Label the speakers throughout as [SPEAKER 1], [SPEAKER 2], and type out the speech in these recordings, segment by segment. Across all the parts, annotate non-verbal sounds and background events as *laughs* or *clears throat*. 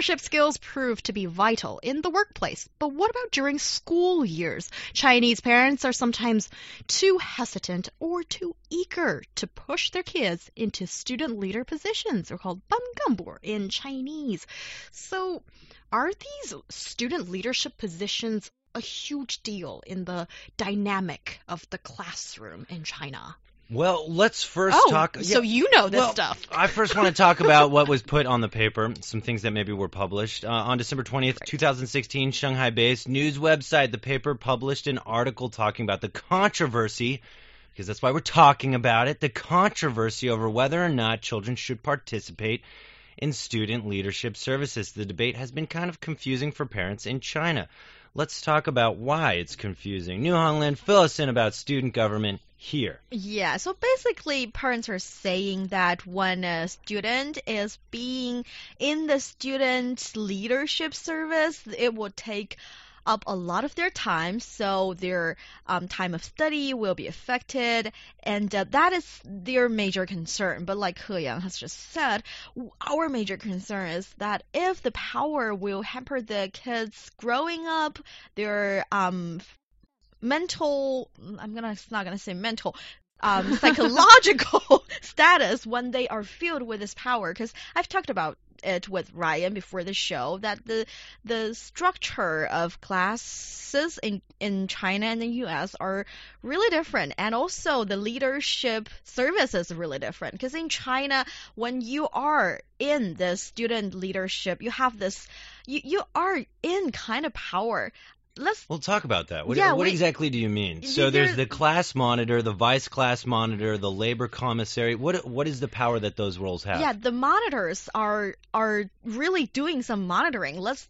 [SPEAKER 1] Leadership skills prove to be vital in the workplace, but what about during school years? Chinese parents are sometimes too hesitant or too eager to push their kids into student leader positions. They're called banganbo in Chinese. So, are these student leadership positions a huge deal in the dynamic of the classroom in China?
[SPEAKER 2] Well, let's first
[SPEAKER 1] oh,
[SPEAKER 2] talk.
[SPEAKER 1] So you know this
[SPEAKER 2] well,
[SPEAKER 1] stuff.
[SPEAKER 2] I first want to talk about what was put on the paper, some things that maybe were published. Uh, on December 20th, 2016, Shanghai based news website, the paper published an article talking about the controversy, because that's why we're talking about it, the controversy over whether or not children should participate in student leadership services. The debate has been kind of confusing for parents in China. Let's talk about why it's confusing. Niu Honglin, fill us in about student government here.
[SPEAKER 3] Yeah, so basically, parents are saying that when a student is being in the student leadership service, it will take up a lot of their time, so their um, time of study will be affected, and uh, that is their major concern. But like He Yang has just said, our major concern is that if the power will hamper the kids growing up, their um, mental, I'm gonna not gonna say mental, um, *laughs* psychological *laughs* status when they are filled with this power. Because I've talked about it with Ryan before the show that the the structure of classes in in China and the US are really different. And also the leadership service is really different. Because in China when you are in the student leadership you have this you, you are in kind of power let's
[SPEAKER 2] We'll talk about that. What,
[SPEAKER 3] Yeah,
[SPEAKER 2] what
[SPEAKER 3] we-
[SPEAKER 2] exactly do you mean? So there's the class monitor, the vice class monitor, the labor commissary. What what is the power that those roles have?
[SPEAKER 3] Yeah, the monitors are are really doing some monitoring. Let's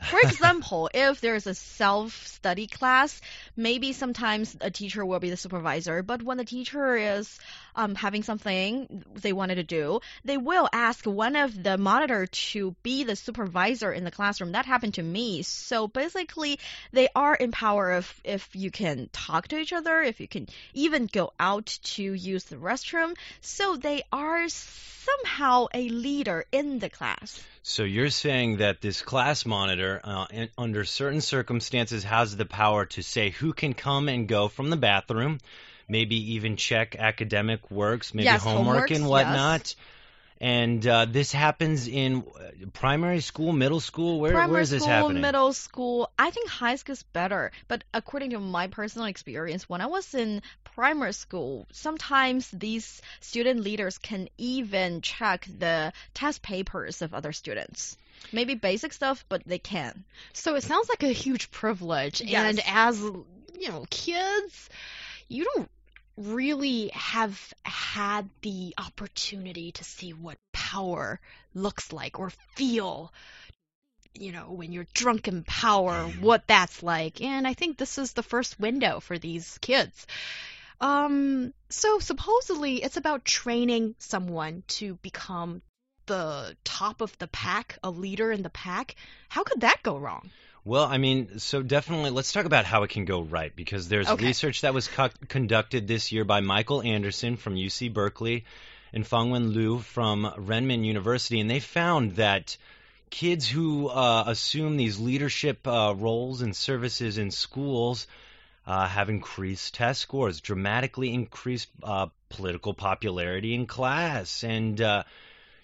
[SPEAKER 3] for example, *laughs* if there's a self-study class, maybe sometimes a teacher will be the supervisor, but when the teacher is um, having something they wanted to do, they will ask one of the monitor to be the supervisor in the classroom. That happened to me. So basically, they are in power of if you can talk to each other, if you can even go out to use the restroom. So they are somehow a leader in the class.
[SPEAKER 2] So you're saying that this class monitor, uh, under certain circumstances, has the power to say who can come and go from the bathroom, maybe even check academic works, maybe
[SPEAKER 3] Yes,
[SPEAKER 2] homework
[SPEAKER 3] homeworks,
[SPEAKER 2] and
[SPEAKER 3] yes.
[SPEAKER 2] whatnot. And uh, this happens in uh, primary school, middle school. Where
[SPEAKER 3] Primary
[SPEAKER 2] where is this
[SPEAKER 3] school,
[SPEAKER 2] happening?
[SPEAKER 3] middle school. I think high school is better. But according to my personal experience, when I was in primary school, sometimes these student leaders can even check the test papers of other students. Maybe basic stuff, but they can.
[SPEAKER 1] So it sounds like a huge privilege.
[SPEAKER 3] Yes.
[SPEAKER 1] And as, you know, kids, you don't really have had the opportunity to see what power looks like or feel, you know, when you're drunk in power, what that's like. And I think this is the first window for these kids. Um, so supposedly it's about training someone to become the top of the pack, a leader in the pack. How could that go wrong?
[SPEAKER 2] Well, I mean, so definitely let's talk about how it can go right because there's
[SPEAKER 1] Okay.
[SPEAKER 2] research that was co- conducted this year by Michael Anderson from UC Berkeley and Fangwen Lu from Renmin University, and they found that kids who uh, assume these leadership uh, roles and services in schools uh, have increased test scores, dramatically increased uh, political popularity in class, and uh,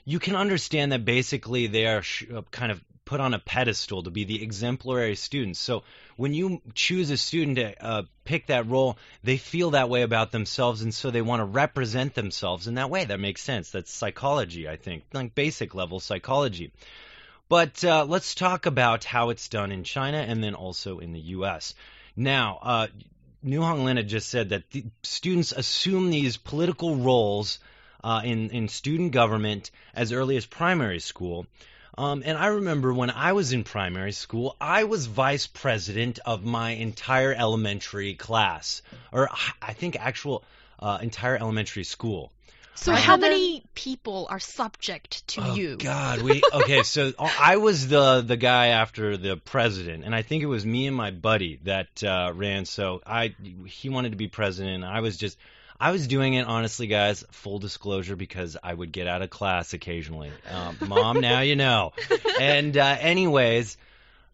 [SPEAKER 2] you can understand that basically they are sh- uh, kind of put on a pedestal to be the exemplary student. So when you choose a student to uh, pick that role, they feel that way about themselves, and so they want to represent themselves in that way. That makes sense. That's psychology, I think, like basic level psychology. But uh, let's talk about how it's done in China and then also in the U.S. Now, uh, Niu Honglin had just said that students assume these political roles uh, in in student government as early as primary school. Um, and I remember when I was in primary school, I was vice president of my entire elementary class. or I think actual uh, entire elementary school.
[SPEAKER 1] So
[SPEAKER 3] I
[SPEAKER 1] how many people are subject to
[SPEAKER 2] oh,
[SPEAKER 1] you?
[SPEAKER 2] God, we okay. So *laughs* I was the the guy after the president, and I think it was me and my buddy that uh, ran. So I he wanted to be president. And I was just I was doing it honestly, guys. Full disclosure, because I would get out of class occasionally. Um, Mom, now you know. *laughs* And uh, anyways,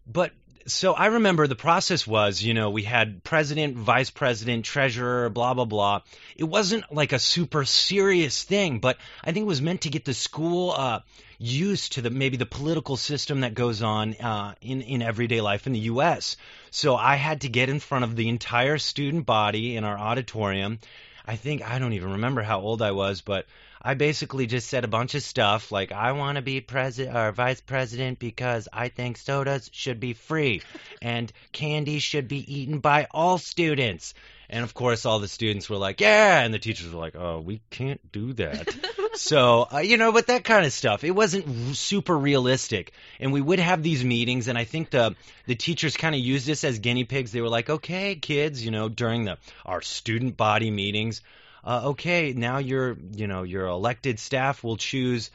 [SPEAKER 2] but so I remember the process was, you know, we had president, vice president, treasurer, blah blah blah. It wasn't like a super serious thing, but I think it was meant to get the school uh, used to the maybe the political system that goes on uh, in in everyday life in the U.S. So I had to get in front of the entire student body in our auditorium. I think I don't even remember how old I was, but I basically just said a bunch of stuff like I want to be president or vice president because I think sodas should be free and candy should be eaten by all students. And of course, all the students were like, "Yeah," and the teachers were like, "Oh, we can't do that." *laughs* so, uh, you know, but that kind of stuff. It wasn't r- super realistic. And we would have these meetings, and I think the the teachers kind of used this as guinea pigs. They were like, "Okay, kids, you know, during the our student body meetings." uh, okay, now your you know your elected staff will choose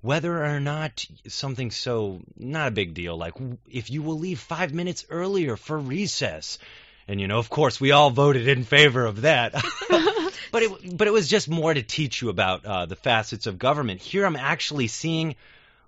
[SPEAKER 2] whether or not something so not a big deal like if you will leave five minutes earlier for recess. And you know, of course, we all voted in favor of that. *laughs* *laughs* but it but it was just more to teach you about uh, the facets of government. Here, I'm actually seeing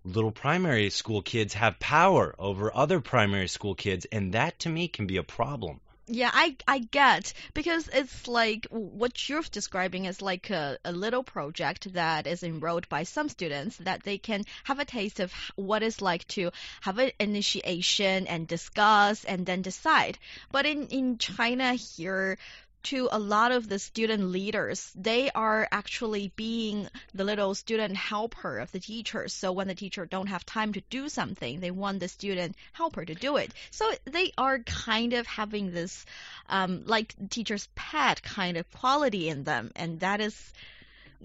[SPEAKER 2] little primary school kids have power over other primary school kids, and that to me can be a problem.
[SPEAKER 3] Yeah, I I get because it's like what you're describing is like a, a little project that is enrolled by some students that they can have a taste of what it's like to have an initiation and discuss and then decide. But in in China here to a lot of the student leaders, they are actually being the little student helper of the teacher. So when the teacher don't have time to do something, they want the student helper to do it. So they are kind of having this, um, like teacher's pet kind of quality in them, and that is.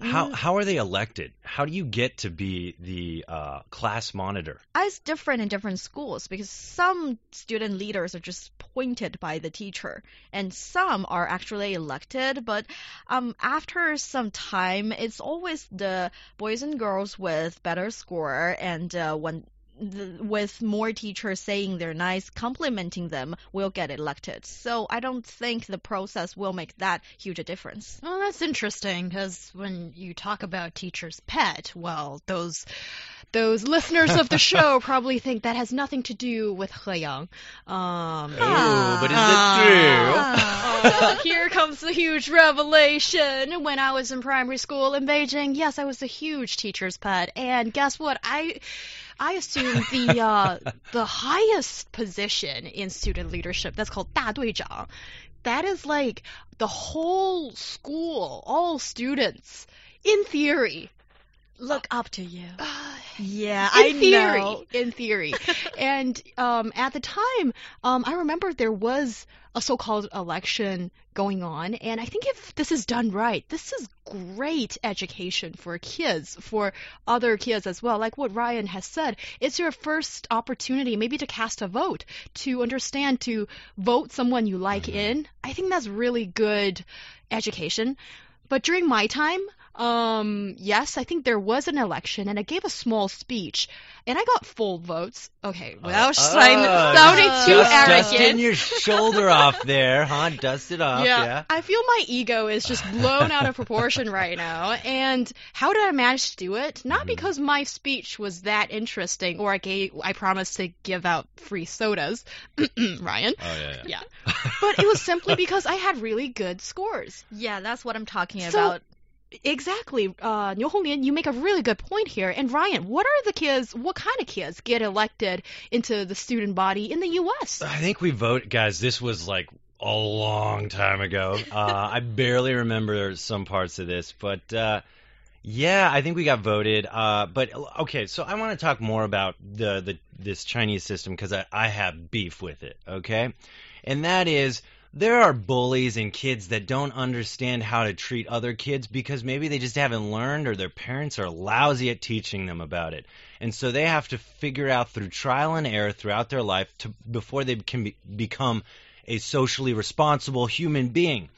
[SPEAKER 2] How
[SPEAKER 3] mm,
[SPEAKER 2] how are they elected? How do you get to be the uh, class monitor?
[SPEAKER 3] it's different in different schools because some student leaders are just appointed by the teacher and some are actually elected but um, after some time it's always the boys and girls with better score and uh, when the, with more teachers saying they're nice, complimenting them, will get elected. So I don't think the process will make that huge a difference.
[SPEAKER 1] Well, that's interesting because when you talk about teacher's pet, well, those those listeners of the *laughs* show probably think that has nothing to do with He Yang. Um,
[SPEAKER 2] Oh, but is
[SPEAKER 3] Ah.
[SPEAKER 2] it true?
[SPEAKER 1] Oh, here comes the huge revelation. When I was in primary school in Beijing, yes, I was a huge teacher's pet, and guess what? I I assumed the uh, the highest position in student leadership. That's called 大队长. That is like the whole school, all students, in theory.
[SPEAKER 3] Look up to you. yeah,
[SPEAKER 1] in
[SPEAKER 3] I
[SPEAKER 1] theory,
[SPEAKER 3] know.
[SPEAKER 1] in theory. and um, at the time, um, I remember there was a so-called election going on, and I think if this is done right, this is great education for kids, for other kids as well. Like what Ryan has said, it's your first opportunity, maybe to cast a vote, to understand, to vote someone you like in. I think that's really good education. But during my time, um, yes, I think there was an election, and I gave a small speech, and I got full votes. Okay, without
[SPEAKER 2] Uh,
[SPEAKER 1] sounding,
[SPEAKER 2] uh,
[SPEAKER 1] sounding too
[SPEAKER 2] Dust,
[SPEAKER 1] arrogant.
[SPEAKER 2] dusting your shoulder off there, huh? Dust it off,
[SPEAKER 1] yeah,
[SPEAKER 2] yeah.
[SPEAKER 1] I feel my ego is just blown out of proportion right now. And how did I manage to do it? Not
[SPEAKER 2] Mhm.
[SPEAKER 1] because my speech was that interesting, or I gave, I promised to give out free sodas, *clears throat* Ryan.
[SPEAKER 2] Oh yeah, yeah.
[SPEAKER 1] Yeah. But it was simply *laughs* because I had really good scores.
[SPEAKER 3] Yeah, that's what I'm talking
[SPEAKER 1] So-
[SPEAKER 3] about.
[SPEAKER 1] Exactly. Uh, Niu Honglin, you make a really good point here. And Ryan, what are the kids, what kind of kids get elected into the student body in the U.S.?
[SPEAKER 2] I think we vote, guys. This was like a long time ago. *laughs* Uh, I barely remember some parts of this, but uh, yeah, I think we got voted. Uh, but okay, so I want to talk more about the, the this Chinese system because I, I have beef with it. Okay, and that is there are bullies and kids that don't understand how to treat other kids because maybe they just haven't learned or their parents are lousy at teaching them about it. And so they have to figure out through trial and error throughout their life to, before they can be, become a socially responsible human being.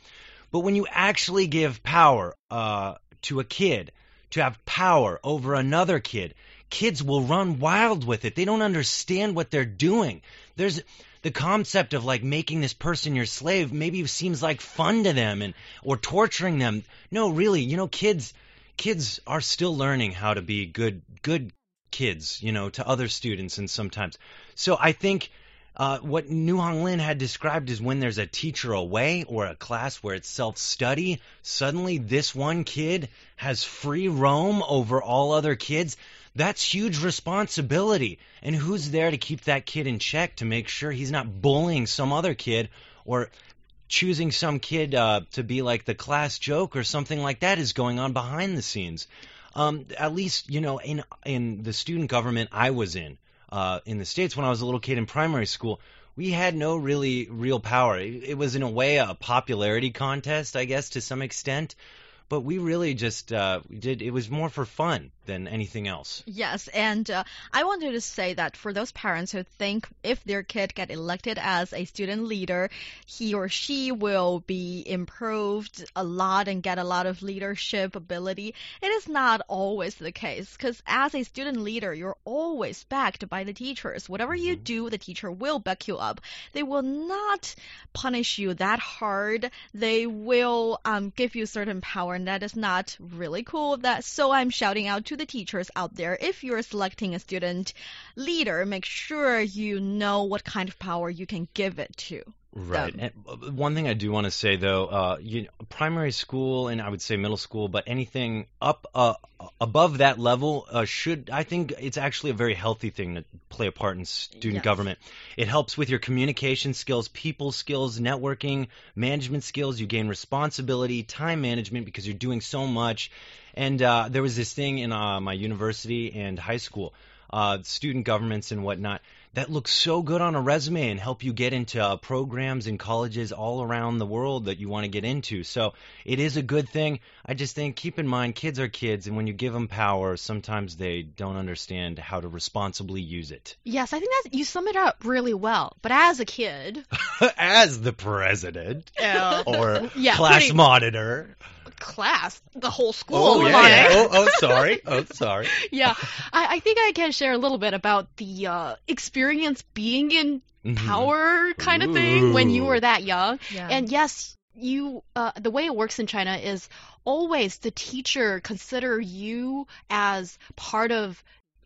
[SPEAKER 2] But when you actually give power uh, to a kid, to have power over another kid, kids will run wild with it. They don't understand what they're doing. There's the concept of like making this person your slave maybe seems like fun to them and or torturing them. No, really, you know, kids kids are still learning how to be good good kids, you know, to other students and sometimes. So I think uh, what Niu Honglin had described is when there's a teacher away or a class where it's self study, suddenly this one kid has free roam over all other kids. That's huge responsibility. And who's there to keep that kid in check to make sure he's not bullying some other kid or choosing some kid uh, to be like the class joke or something like that is going on behind the scenes? Um, at least, you know, in in the student government I was in, uh, in the states when I was a little kid in primary school, we had no really real power. It, was in a way a popularity contest, I guess, to some extent but we really just uh, did. It was more for fun than anything else.
[SPEAKER 3] Yes, and uh, I wanted to say that for those parents who think if their kid get elected as a student leader, he or she will be improved a lot and get a lot of leadership ability, it is not always the case. Because as a student leader, you're always backed by the teachers. Whatever you
[SPEAKER 2] Mhm.
[SPEAKER 3] do, the teacher will back you up. They will not punish you that hard. They will um, give you certain power, and that is not really cool. That so I'm shouting out to the teachers out there. If you're selecting a student leader, make sure you know what kind of power you can give it to.
[SPEAKER 2] Right. And uh, one thing I do want to say though, uh, you primary school and I would say middle school, but anything up uh, above that level uh, should I think it's actually a very healthy thing to play a part in student
[SPEAKER 3] Yes.
[SPEAKER 2] government. It helps with your communication skills, people skills, networking, management skills. You gain responsibility, time management because you're doing so much. And uh, there was this thing in uh, my university and high school, uh, student governments and whatnot that looks so good on a resume and help you get into uh, programs and colleges all around the world that you want to get into. So it is a good thing. I just think keep in mind kids are kids, and when you give them power, sometimes they don't understand how to responsibly use it.
[SPEAKER 1] Yes, I think that you sum it up really well. But as a kid, *laughs*
[SPEAKER 2] As the president
[SPEAKER 1] uh,
[SPEAKER 2] or *laughs*
[SPEAKER 1] Yeah,
[SPEAKER 2] class
[SPEAKER 1] putting-
[SPEAKER 2] monitor.
[SPEAKER 1] Class, the whole school.
[SPEAKER 2] Oh
[SPEAKER 1] come
[SPEAKER 2] yeah, yeah. Oh, oh sorry. Oh sorry. *laughs*
[SPEAKER 1] yeah. I, I think I can share a little bit about the uh, experience being in
[SPEAKER 2] Mhm.
[SPEAKER 1] power kind of thing when you were that young.
[SPEAKER 3] Yeah.
[SPEAKER 1] And yes, you uh, the way it works in China is always the teacher consider you as part of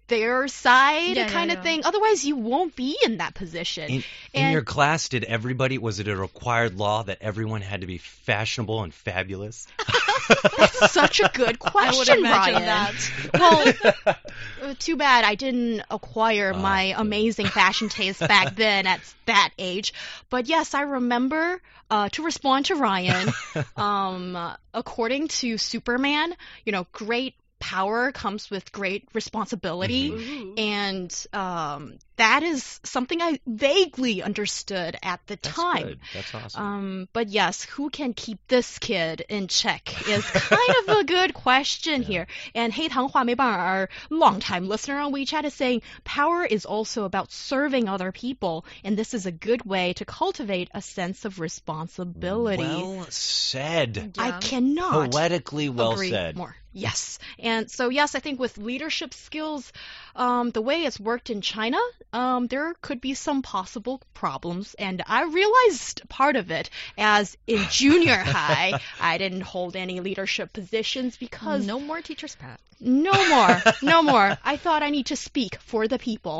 [SPEAKER 1] their side
[SPEAKER 3] Yeah, yeah,
[SPEAKER 1] kind
[SPEAKER 3] yeah.
[SPEAKER 1] of thing. Otherwise, you won't be in that position.
[SPEAKER 2] In, in your class, did everybody was it a required law that everyone had to be fashionable and fabulous? *laughs* *laughs*
[SPEAKER 1] that's such a good
[SPEAKER 3] I would
[SPEAKER 1] question,
[SPEAKER 3] imagine
[SPEAKER 1] Ryan.
[SPEAKER 3] that.
[SPEAKER 1] Well, *laughs* uh, too bad I didn't acquire
[SPEAKER 2] Oh,
[SPEAKER 1] my
[SPEAKER 2] good.
[SPEAKER 1] amazing fashion taste back then at that age. But yes, I remember uh, to respond to Ryan. um, uh, according to Superman, you know, great power comes with great responsibility.
[SPEAKER 3] Mm-hmm. mm-hmm.
[SPEAKER 1] and um, that is something i vaguely understood at the
[SPEAKER 2] that's
[SPEAKER 1] time.
[SPEAKER 2] good. that's awesome.
[SPEAKER 1] Um, but yes who can keep this kid in check is kind of a good question *laughs*
[SPEAKER 2] yeah.
[SPEAKER 1] here. And hey Tanghua Meiban, our longtime listener on wechat is saying power is also about serving other people and this is a good way to cultivate a sense of responsibility.
[SPEAKER 2] Well said.
[SPEAKER 3] Yeah.
[SPEAKER 1] i cannot
[SPEAKER 2] poetically well said.
[SPEAKER 1] more. Yes. And so, yes, I think with leadership skills, um, the way it's worked in China, um, there could be some possible problems. And I realized part of it as in *laughs* junior high, I didn't hold any leadership positions because
[SPEAKER 3] no more teacher's pet.
[SPEAKER 1] no more, no *laughs* more. I thought I need to speak for the people.